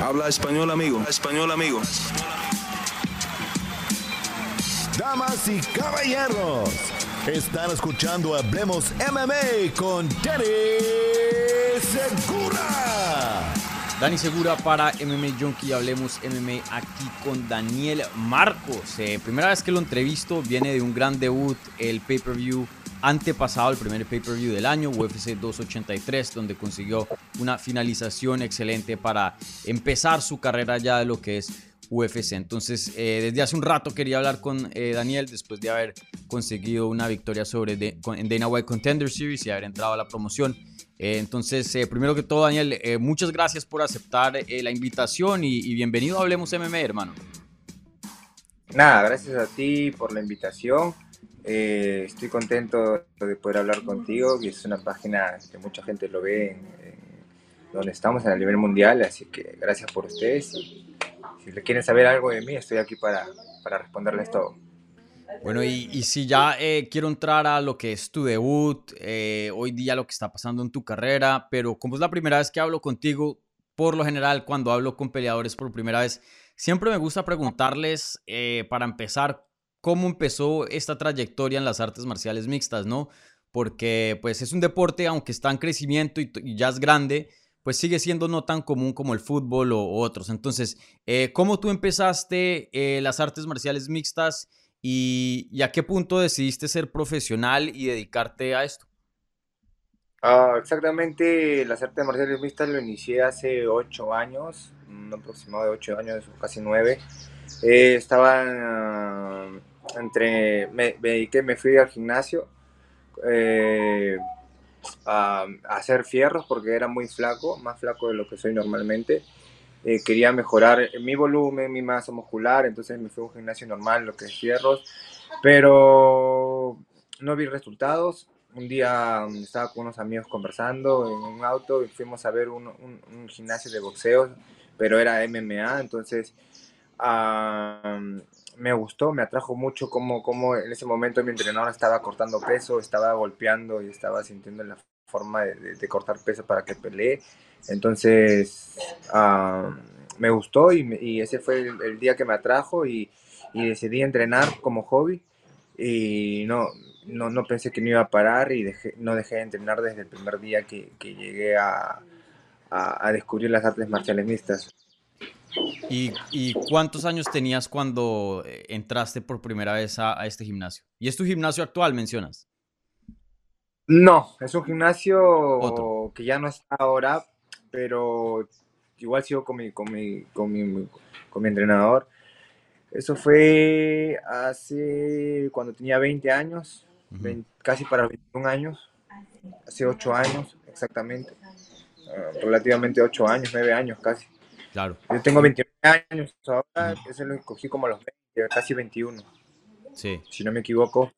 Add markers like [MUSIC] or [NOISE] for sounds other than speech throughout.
Habla español, amigo. español, amigo. Damas y caballeros, están escuchando Hablemos MMA con Danny Segura. Dani Segura para MMA Junkie, hablemos MMA aquí con Daniel Marcos. Eh, primera vez que lo entrevisto, viene de un gran debut, el pay-per-view antepasado, el primer pay-per-view del año, UFC 283, donde consiguió una finalización excelente para empezar su carrera ya de lo que es UFC. Entonces, eh, desde hace un rato quería hablar con eh, Daniel después de haber conseguido una victoria sobre en Dana White Contender Series y haber entrado a la promoción. Eh, entonces, primero que todo, Daniel, muchas gracias por aceptar la invitación y, bienvenido a Hablemos MMA, hermano. Nada, gracias a ti por la invitación. Eh, estoy contento de poder hablar contigo, y es una página que mucha gente lo ve donde estamos a nivel mundial, así que gracias por ustedes. Y, si le quieren saber algo de mí, estoy aquí para, para responderles todo. Bueno, y, si ya eh, quiero entrar a lo que es tu debut, eh, hoy día lo que está pasando en tu carrera, pero como es la primera vez que hablo contigo, por lo general cuando hablo con peleadores por primera vez, siempre me gusta preguntarles, para empezar, cómo empezó esta trayectoria en las artes marciales mixtas, ¿no? Porque pues es un deporte, aunque está en crecimiento y, ya es grande, pues sigue siendo no tan común como el fútbol o, otros. Entonces, eh, ¿cómo tú empezaste eh, las artes marciales mixtas y, a qué punto decidiste ser profesional y dedicarte a esto? Ah, exactamente, las artes marciales mixtas lo inicié hace ocho años, un aproximado de ocho años, casi nueve. Eh, estaba entre, me, dediqué, me fui al gimnasio eh, a, hacer fierros porque era muy flaco, más flaco de lo que soy normalmente. Eh, quería mejorar mi volumen, mi masa muscular, entonces me fui a un gimnasio normal, lo que es fierros, pero no vi resultados. Un día um, estaba con unos amigos conversando en un auto y fuimos a ver un, un gimnasio de boxeo, pero era MMA, entonces me gustó, me atrajo mucho como, como en ese momento mi entrenador estaba cortando peso, estaba golpeando y estaba sintiendo la forma de, cortar peso para que pelee. Entonces me gustó y, ese fue el, día que me atrajo y, decidí entrenar como hobby y no, no, no, pensé que no iba a parar y no dejé de entrenar desde el primer día que, llegué a, a descubrir las artes marciales mixtas. ¿Y, cuántos años tenías cuando eh, entraste por primera vez a, este gimnasio? ¿Y es tu gimnasio actual, mencionas? No, es un gimnasio que ya no está ahora, pero igual sigo con mi, con mi, con mi, entrenador. Eso fue hace cuando tenía 20 años, casi para 21 años, hace 8 años exactamente, ah, relativamente 8 años, 9 años casi. Claro. Yo tengo 29 años ahora, ese lo escogí como a los 20, casi 21. Sí. Si no me equivoco.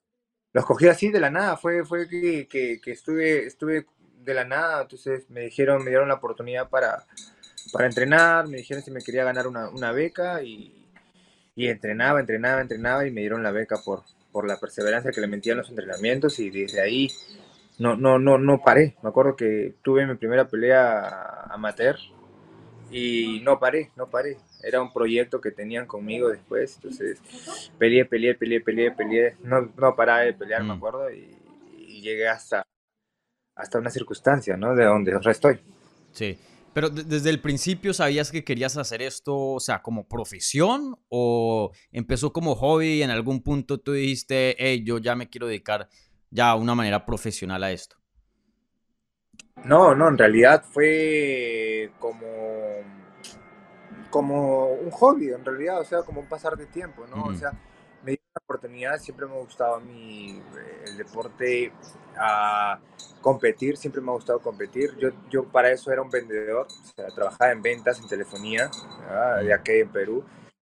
Lo escogí así de la nada, fue, fue que, que, estuve, estuve de la nada, entonces me dijeron, me dieron la oportunidad para, para entrenar, me dijeron si me quería ganar una, una beca y, y, entrenaba, entrenaba, entrenaba y me dieron la beca por, por la perseverancia que le metía en los entrenamientos y desde ahí no, no, no, no paré. Me acuerdo que tuve mi primera pelea amateur y no paré, no paré. Era un proyecto que tenían conmigo después, entonces peleé, peleé, peleé, peleé, peleé, no, no paraba de pelear, me mm. acuerdo, y, llegué hasta, hasta una circunstancia, ¿no? De donde ahora estoy. Sí, pero desde el principio sabías que querías hacer esto, o sea, como profesión, o empezó como hobby y en algún punto tú dijiste, hey, yo ya me quiero dedicar ya a una manera profesional a esto. No, no, en realidad fue como, como un hobby, en realidad, o sea, como un pasar de tiempo, ¿no? O sea, me dio una oportunidad, siempre me ha gustado a mí eh, el deporte, a competir, siempre me ha gustado competir. Yo, yo para eso era un vendedor, o sea, trabajaba en ventas, en telefonía, de aquí en Perú.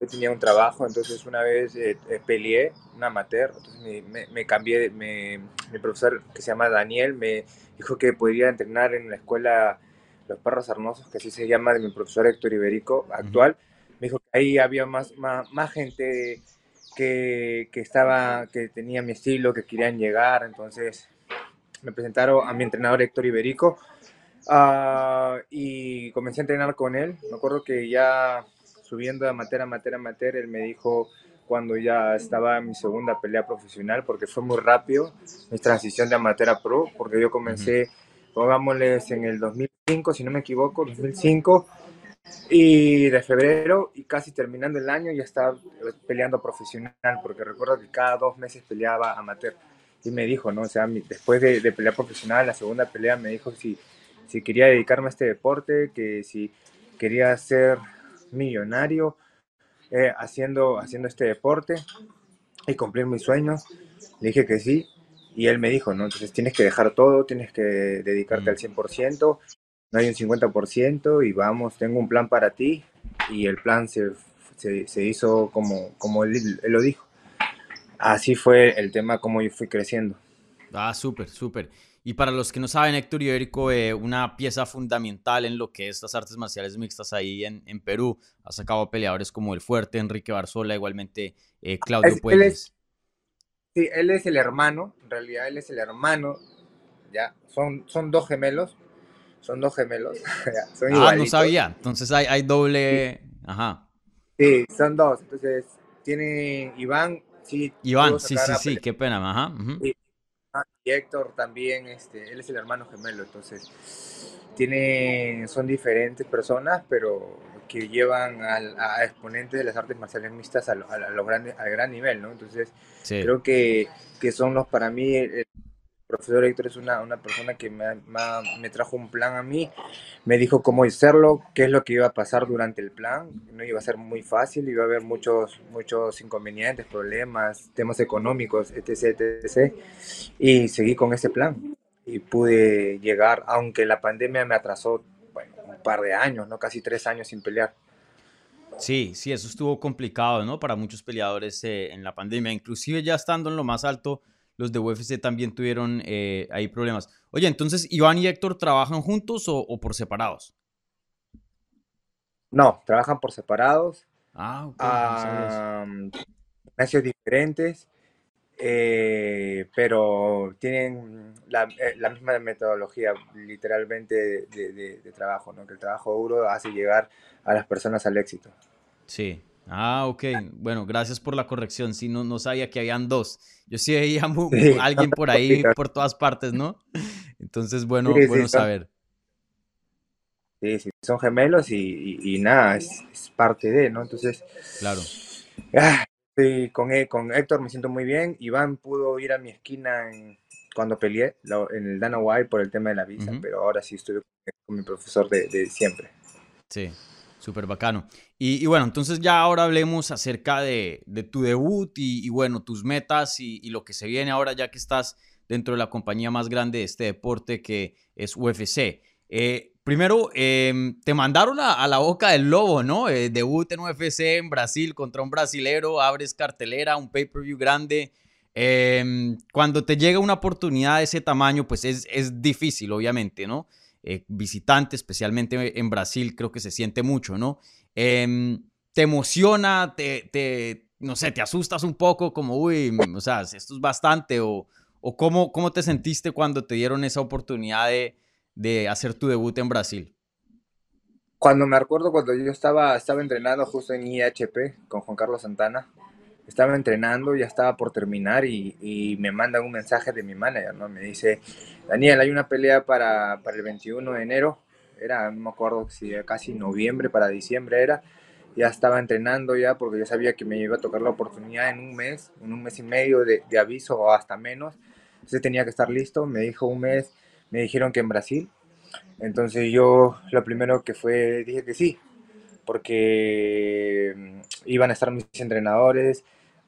Yo tenía un trabajo, entonces una vez eh, eh, peleé, un amateur, entonces me, me, cambié, me, mi profesor que se llama Daniel me dijo que podría entrenar en la escuela Los Perros Arnosos, que así se llama, de mi profesor Héctor Iberico actual. Me dijo que ahí había más, más, más gente que, que, estaba, que tenía mi estilo, que querían llegar, entonces me presentaron a mi entrenador Héctor Iberico. Ah, y comencé a entrenar con él. Me acuerdo que ya subiendo a amateur a amateur, él me dijo cuando ya estaba en mi segunda pelea profesional, porque fue muy rápido mi transición de amateur a pro, porque yo comencé, pongámosles, en el 2005, si no me equivoco, 2005, y de febrero, y casi terminando el año, ya estaba peleando profesional, porque recuerdo que cada dos meses peleaba amateur. Y me dijo, ¿no? O sea, después de, de pelear profesional, la segunda pelea me dijo si, si quería dedicarme a este deporte, que si quería ser millonario eh, haciendo, haciendo este deporte y cumplir mis sueños. Le dije que sí y él me dijo, ¿no? Entonces tienes que dejar todo, tienes que dedicarte al 100%, no hay un 50% y vamos, tengo un plan para ti y el plan se, se, se hizo como, como él, él, lo dijo. Así fue el tema, como yo fui creciendo. Ah, súper, súper. Y para los que no saben, Héctor Ibérico, eh, una pieza fundamental en lo que es las artes marciales mixtas ahí en, en Perú. Ha sacado peleadores como El Fuerte, Enrique Barzola, igualmente eh, Claudio Puelles. Sí, él es el hermano, en realidad él es el hermano, ya, son, son dos gemelos, son dos gemelos. [LAUGHS] son ah, no sabía, entonces hay, hay doble, sí. ajá. Sí, son dos, entonces tiene Iván, sí. Iván, sí, sí, sí, qué pena, ajá. Uh -huh. sí. Y Héctor también, este, él es el hermano gemelo, entonces tiene, son diferentes personas, pero que llevan a, a exponentes de las artes marciales mixtas a, a, a los grandes, al gran nivel, ¿no? Entonces sí. creo que, que, son los, para mí, el profesor Héctor es una, una persona que me, me, me, trajo un plan a mí, me dijo cómo hacerlo, qué es lo que iba a pasar durante el plan, no iba a ser muy fácil, iba a haber muchos, muchos inconvenientes, problemas, temas económicos, etc, etc, y seguí con ese plan y pude llegar, aunque la pandemia me atrasó bueno, un par de años, ¿no? casi tres años sin pelear. Sí, sí, eso estuvo complicado, ¿no? Para muchos peleadores eh, en la pandemia, inclusive ya estando en lo más alto, los de UFC también tuvieron eh, ahí problemas. Oye, entonces, ¿Iván y Héctor trabajan juntos o, o por separados? No, trabajan por separados. Ah, ok. Gimnasios diferentes, eh, pero tienen la, eh, la, misma metodología, literalmente, de, de, de, trabajo, ¿no? Que el trabajo duro hace llegar a las personas al éxito. Sí, Ah, ok. Bueno, gracias por la corrección. Sí, no, no sabía que habían dos. Yo sí veía sí. [LAUGHS] alguien por ahí, por todas partes, ¿no? Entonces, bueno, sí, bueno sí, saber. Sí, sí, son gemelos y, y, y nada, es, es, parte de, ¿no? Entonces. Claro. Ah, con, con Héctor me siento muy bien. Iván pudo ir a mi esquina en, cuando peleé en el Dana White por el tema de la visa, uh -huh. pero ahora sí estoy con mi profesor de, de siempre. Sí. Súper bacano. Y, bueno, entonces ya ahora hablemos acerca de, tu debut y, bueno, tus metas y, lo que se viene ahora ya que estás dentro de la compañía más grande de este deporte que es UFC. Eh, primero, eh, te mandaron a, a, la boca del lobo, ¿no? Eh, debut en UFC en Brasil contra un brasilero, abres cartelera, un pay-per-view grande. Em, cuando te llega una oportunidad de ese tamaño, pues es, es difícil, obviamente, ¿no? Eh, visitante, especialmente en Brasil, creo que se siente mucho, ¿no? Eh, te emociona, te, te, no sé, te asustas un poco, como, uy, o sea, esto es bastante, o, o cómo, cómo te sentiste cuando te dieron esa oportunidad de, de hacer tu debut en Brasil. Cuando me acuerdo cuando yo estaba, estaba entrenando justo en IHP con Juan Carlos Santana, estaba entrenando, ya estaba por terminar y, me mandan un mensaje de mi manager, ¿no? Me dice, Daniel, hay una pelea para, el 21 de enero, era, no me acuerdo si era casi noviembre para diciembre era, ya estaba entrenando ya porque yo sabía que me iba a tocar la oportunidad en un mes, en un mes y medio de, de aviso o hasta menos, entonces tenía que estar listo, me dijo un mes, me dijeron que en Brasil, entonces yo lo primero que fue, dije que sí, porque mm, iban a estar mis entrenadores,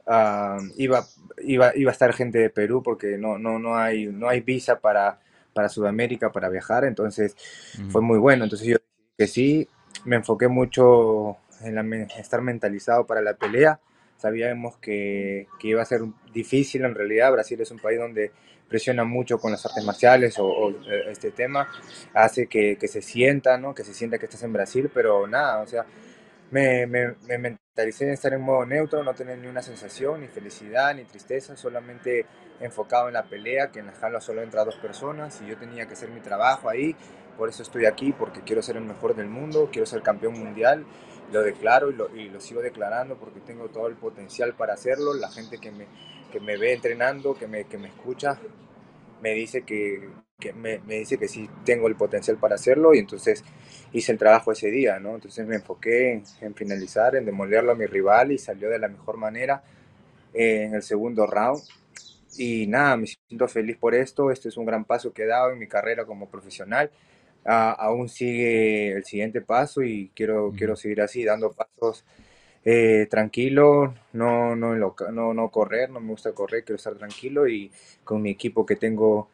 uh, iba, iba, iba a estar gente de Perú porque no, no, no, hay, no hay visa para, para Sudamérica para viajar, entonces uh -huh. fue muy bueno. Entonces yo que sí, me enfoqué mucho en, la, en, estar mentalizado para la pelea. Sabíamos que, que, iba a ser difícil en realidad. Brasil es un país donde presiona mucho con las artes marciales o, o este tema, hace que, que, se sienta, ¿no? Que se sienta que estás en Brasil, pero nada, o sea, me, me, me, mentalicé en estar en modo neutro, no tener ni una sensación, ni felicidad, ni tristeza, solamente enfocado en la pelea, que en la jaula solo entra dos personas y yo tenía que hacer mi trabajo ahí por eso estoy aquí, porque quiero ser el mejor del mundo, quiero ser campeón mundial, lo declaro y lo, y lo sigo declarando porque tengo todo el potencial para hacerlo, la gente que me, que me ve entrenando, que me, que me escucha, me dice que, que me, me, dice que sí tengo el potencial para hacerlo y entonces hice el trabajo ese día, ¿no? Entonces me enfoqué en, en finalizar, en demolerlo a mi rival y salió de la mejor manera eh, en el segundo round. Y nada, me siento feliz por esto, este es un gran paso que he dado en mi carrera como profesional. Uh, aún sigue el siguiente paso y quiero, mm. quiero seguir así, dando pasos eh, tranquilo, no, no, no, no correr, no me gusta correr, quiero estar tranquilo y con mi equipo que tengo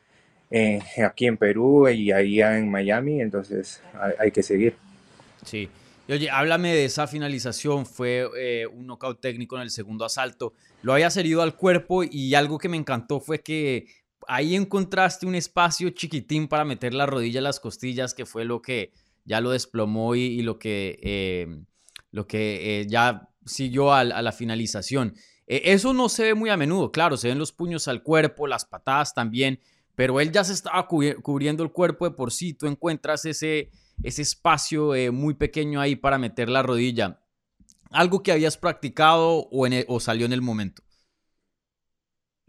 eh, aquí en Perú y allá en Miami, entonces hay, hay, que seguir. Sí. Y oye, háblame de esa finalización, fue eh, un knockout técnico en el segundo asalto, lo había herido al cuerpo y algo que me encantó fue que ahí encontraste un espacio chiquitín para meter la rodilla en las costillas, que fue lo que ya lo desplomó y, lo que, eh, lo que eh, ya siguió a, a la finalización. eso no se ve muy a menudo, claro, se ven los puños al cuerpo, las patadas también, pero él ya se estaba cubriendo el cuerpo de por sí. Tú encuentras ese, ese espacio eh, muy pequeño ahí para meter la rodilla. ¿Algo que habías practicado o, o, salió en el momento?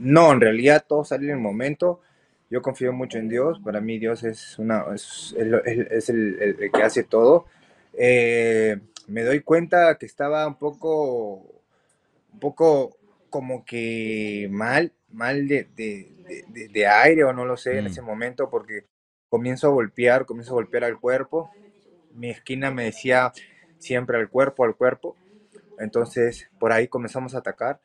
No, en realidad todo salió en el momento. Yo confío mucho en Dios. Para mí Dios es, una, es, es el, el, el, que hace todo. Eh, me doy cuenta que estaba un poco, un poco como que mal, mal de, de, de, de, aire o no lo sé mm. en ese momento porque comienzo a golpear, comienzo a golpear al cuerpo. Mi esquina me decía siempre al cuerpo, al cuerpo. Entonces por ahí comenzamos a atacar.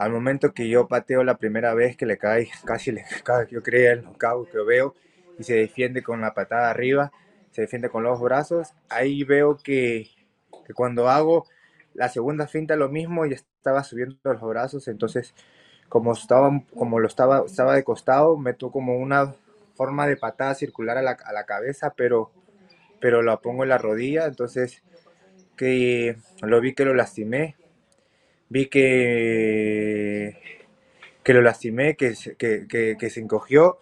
Al momento que yo pateo la primera vez que le cae, casi le [LAUGHS] cae, yo creo el knockout que veo y se defiende con la patada arriba, se defiende con los brazos. Ahí veo que, que cuando hago la segunda finta lo mismo y estaba subiendo los brazos, entonces como estaba, como lo estaba, estaba de costado, meto como una forma de patada circular a la, a la cabeza, pero, pero la pongo en la rodilla, entonces que lo vi que lo lastimé, vi que, que lo lastimé, que, que, que, se encogió,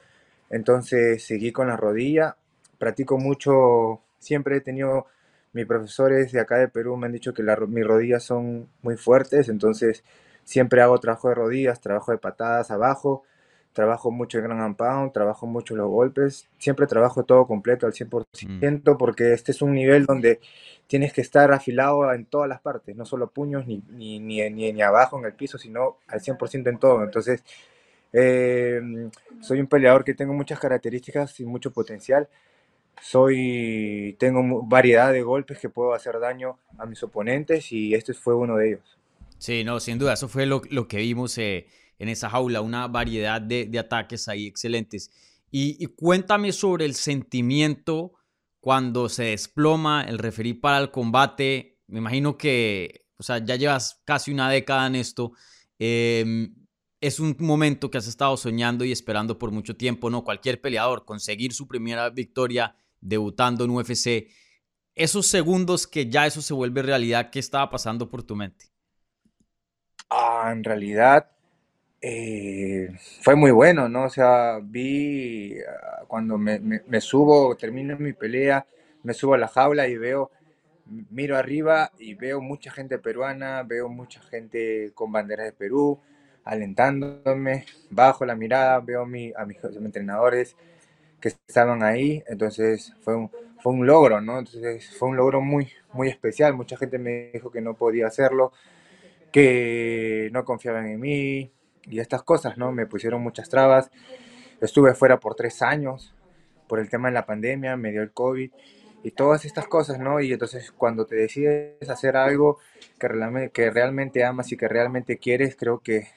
entonces seguí con la rodilla, practico mucho, siempre he tenido mis profesores de acá de Perú me han dicho que la, mis rodillas son muy fuertes, entonces Siempre hago trabajo de rodillas, trabajo de patadas abajo, trabajo mucho el gran and pound, trabajo mucho los golpes, siempre trabajo todo completo al 100% mm. porque este es un nivel donde tienes que estar afilado en todas las partes, no solo puños ni, ni, ni, ni abajo en el piso, sino al 100% en todo. Entonces, eh, soy un peleador que tengo muchas características y mucho potencial. Soy, tengo variedad de golpes que puedo hacer daño a mis oponentes y este fue uno de ellos. Sí, no, sin duda, eso fue lo, lo que vimos eh, en esa jaula, una variedad de, ataques ahí excelentes. Y, cuéntame sobre el sentimiento cuando se desploma el referí para el combate. Me imagino que, o sea, ya llevas casi una década en esto. Eh, es un momento que has estado soñando y esperando por mucho tiempo, ¿no? Cualquier peleador, conseguir su primera victoria debutando en UFC. Esos segundos que ya eso se vuelve realidad, ¿qué estaba pasando por tu mente? Ah, en realidad eh, fue muy bueno, ¿no? O sea, vi uh, cuando me, me, me, subo, termino mi pelea, me subo a la jaula y veo, miro arriba y veo mucha gente peruana, veo mucha gente con banderas de Perú, alentándome, bajo la mirada, veo mi, a mis, a mis entrenadores que estaban ahí, entonces fue un, fue un logro, ¿no? Entonces fue un logro muy, muy especial, mucha gente me dijo que no podía hacerlo, que no confiaban en mí y estas cosas, ¿no? Me pusieron muchas trabas. Estuve fuera por tres años por el tema de la pandemia, me dio el COVID y todas estas cosas, ¿no? Y entonces cuando te decides hacer algo que realmente, que realmente amas y que realmente quieres, creo que,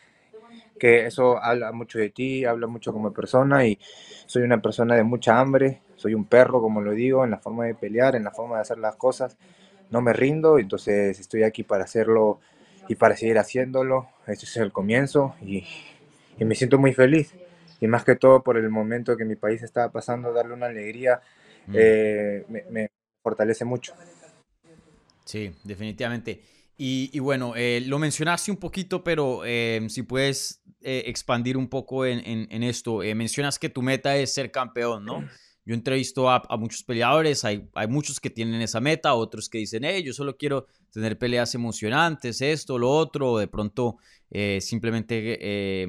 que eso habla mucho de ti, habla mucho como persona y soy una persona de mucha hambre, soy un perro, como lo digo, en la forma de pelear, en la forma de hacer las cosas, no me rindo, entonces estoy aquí para hacerlo y para seguir haciéndolo. Este es el comienzo y, y, me siento muy feliz. Y más que todo por el momento que mi país estaba pasando, darle una alegría mm. eh, me, me, fortalece mucho. Sí, definitivamente. Y, y bueno, eh, lo mencionaste un poquito, pero eh, si puedes eh, expandir un poco en, en, en esto. Eh, mencionas que tu meta es ser campeón, ¿no? Yo entrevisto a, muchos peleadores, hay, hay, muchos que tienen esa meta, otros que dicen, hey, yo solo quiero tener peleas emocionantes, esto, lo otro, o de pronto eh, simplemente eh,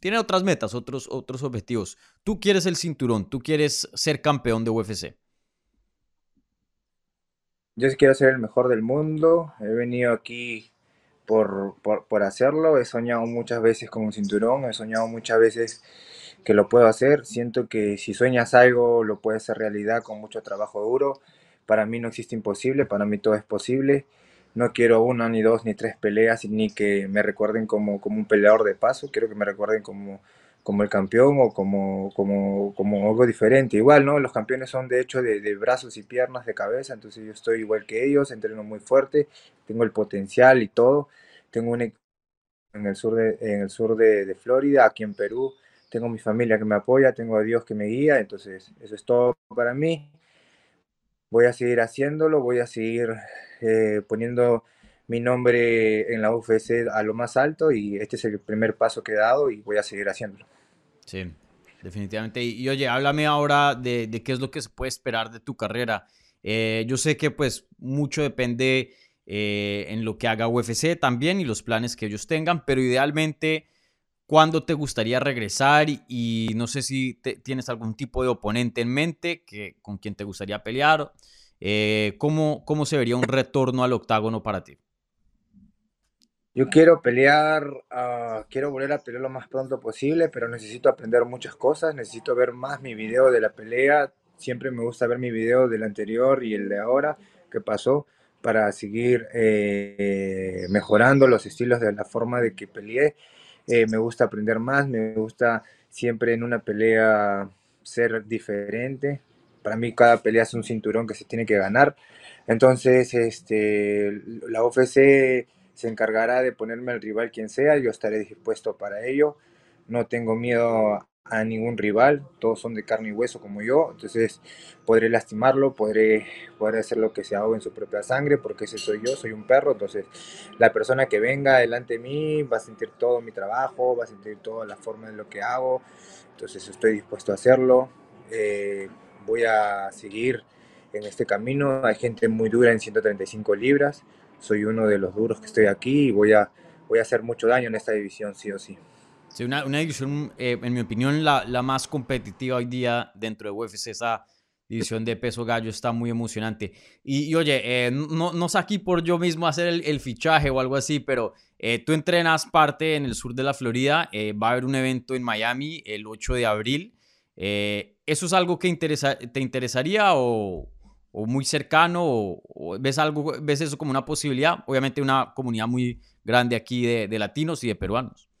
tienen otras metas, otros, otros objetivos. Tú quieres el cinturón, tú quieres ser campeón de UFC. Yo quiero ser el mejor del mundo, he venido aquí por, por, por hacerlo, he soñado muchas veces con un cinturón, he soñado muchas veces que lo puedo hacer. Siento que si sueñas algo, lo puedes hacer realidad con mucho trabajo duro. Para mí no existe imposible, para mí todo es posible. No quiero una, ni dos, ni tres peleas, ni que me recuerden como, como un peleador de paso. Quiero que me recuerden como, como el campeón o como, como, como algo diferente. Igual, ¿no? Los campeones son de hecho de, de, brazos y piernas, de cabeza, entonces yo estoy igual que ellos, entreno muy fuerte, tengo el potencial y todo. Tengo un en el sur de, en el sur de, de Florida, aquí en Perú, tengo mi familia que me apoya, tengo a Dios que me guía, entonces eso es todo para mí. Voy a seguir haciéndolo, voy a seguir eh, poniendo mi nombre en la UFC a lo más alto y este es el primer paso que he dado y voy a seguir haciéndolo. Sí, definitivamente. Y, oye, háblame ahora de, qué es lo que se puede esperar de tu carrera. Eh, yo sé que pues mucho depende eh, en lo que haga UFC también y los planes que ellos tengan, pero idealmente cuándo te gustaría regresar y, no sé si tienes algún tipo de oponente en mente que, con quien te gustaría pelear. Eh, ¿cómo, ¿Cómo se vería un retorno al octágono para ti? Yo quiero pelear, uh, quiero volver a pelear lo más pronto posible, pero necesito aprender muchas cosas, necesito ver más mi video de la pelea. Siempre me gusta ver mi video del anterior y el de ahora, que pasó, para seguir eh, mejorando los estilos de la forma de que peleé eh, me gusta aprender más, me gusta siempre en una pelea ser diferente. Para mí cada pelea es un cinturón que se tiene que ganar. Entonces, este, la UFC se encargará de ponerme al rival quien sea, yo estaré dispuesto para ello. No tengo miedo a ningún rival, todos son de carne y hueso como yo, entonces podré lastimarlo, podré, podré hacer lo que se haga en su propia sangre, porque ese soy yo, soy un perro, entonces la persona que venga delante de mí va a sentir todo mi trabajo, va a sentir toda la forma de lo que hago, entonces estoy dispuesto a hacerlo, eh, voy a seguir en este camino, hay gente muy dura en 135 libras, soy uno de los duros que estoy aquí y voy a, voy a hacer mucho daño en esta división, sí o sí. Sí, una, una división, eh, en mi opinión, la, la, más competitiva hoy día dentro de UFC. Esa división de peso gallo está muy emocionante. Y, oye, eh, no, no sé aquí por yo mismo hacer el, el fichaje o algo así, pero eh, tú entrenas parte en el sur de la Florida. va a haber un evento en Miami el 8 de abril. ¿Eso es algo que interesa, te interesaría o, o muy cercano? O, ves, algo, ves eso como una posibilidad? Obviamente una comunidad muy grande aquí de, de latinos y de peruanos.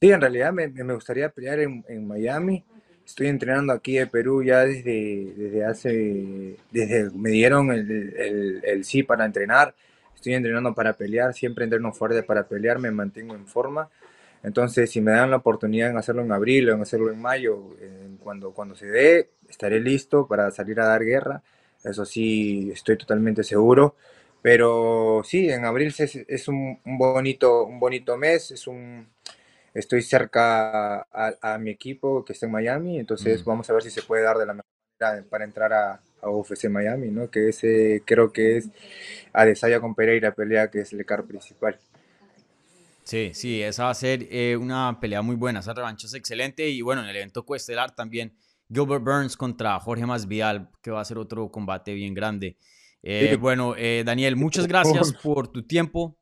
Sí, en realidad me, me gustaría pelear en, en, Miami. Estoy entrenando aquí de Perú ya desde, desde hace, desde me dieron el, el, el, sí para entrenar. Estoy entrenando para pelear, siempre entreno fuerte para pelear, me mantengo en forma. Entonces, si me dan la oportunidad en hacerlo en abril o en hacerlo en mayo, cuando, cuando se dé, estaré listo para salir a dar guerra. Eso sí, estoy totalmente seguro. Pero sí, en abril es, es un, un, bonito, un bonito mes, es un, estoy cerca a, mi equipo que está en Miami, entonces mm. vamos a ver si se puede dar de la mejor manera para entrar a, a UFC Miami, ¿no? Que ese creo que es Adesanya con Pereira pelea que es el car principal. Sí, sí, esa va a ser eh, una pelea muy buena, esa revancha es excelente y bueno, en el evento coestelar también Gilbert Burns contra Jorge Masvidal, que va a ser otro combate bien grande. Eh, bueno, eh, Daniel, muchas gracias [LAUGHS] por tu tiempo.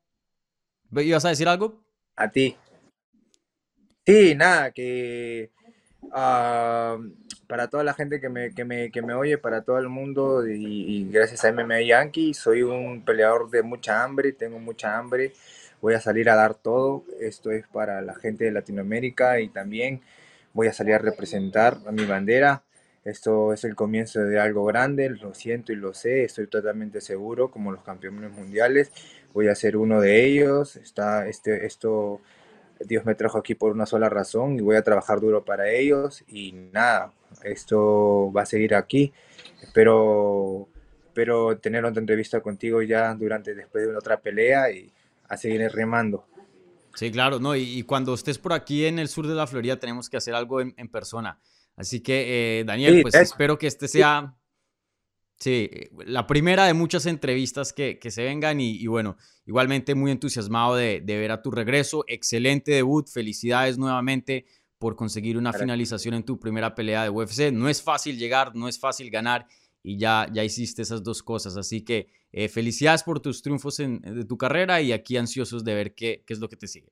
¿Ibas a decir algo? A ti. Sí, nada, que ah, para toda la gente que me, que me, que me oye, para todo el mundo y, gracias a MMA Yankee, soy un peleador de mucha hambre, tengo mucha hambre, voy a salir a dar todo, esto es para la gente de Latinoamérica y también voy a salir a representar a mi bandera. Esto es el comienzo de algo grande, lo siento y lo sé, estoy totalmente seguro, como los campeones mundiales, voy a ser uno de ellos. Está, este, esto Dios me trajo aquí por una sola razón y voy a trabajar duro para ellos y nada, esto va a seguir aquí. Espero, espero tener otra entrevista contigo ya durante, después de otra pelea y a seguir remando. Sí, claro, no, y, cuando estés por aquí en el sur de la Florida tenemos que hacer algo en, persona. Así que, eh, Daniel, pues espero que este sea Sí, la primera de muchas entrevistas que, se vengan y, bueno, igualmente muy entusiasmado de, ver a tu regreso. Excelente debut, felicidades nuevamente por conseguir una finalización en tu primera pelea de UFC. No es fácil llegar, no es fácil ganar y ya, ya hiciste esas dos cosas. Así que eh, felicidades por tus triunfos en, de tu carrera y aquí ansiosos de ver qué, qué es lo que te sigue.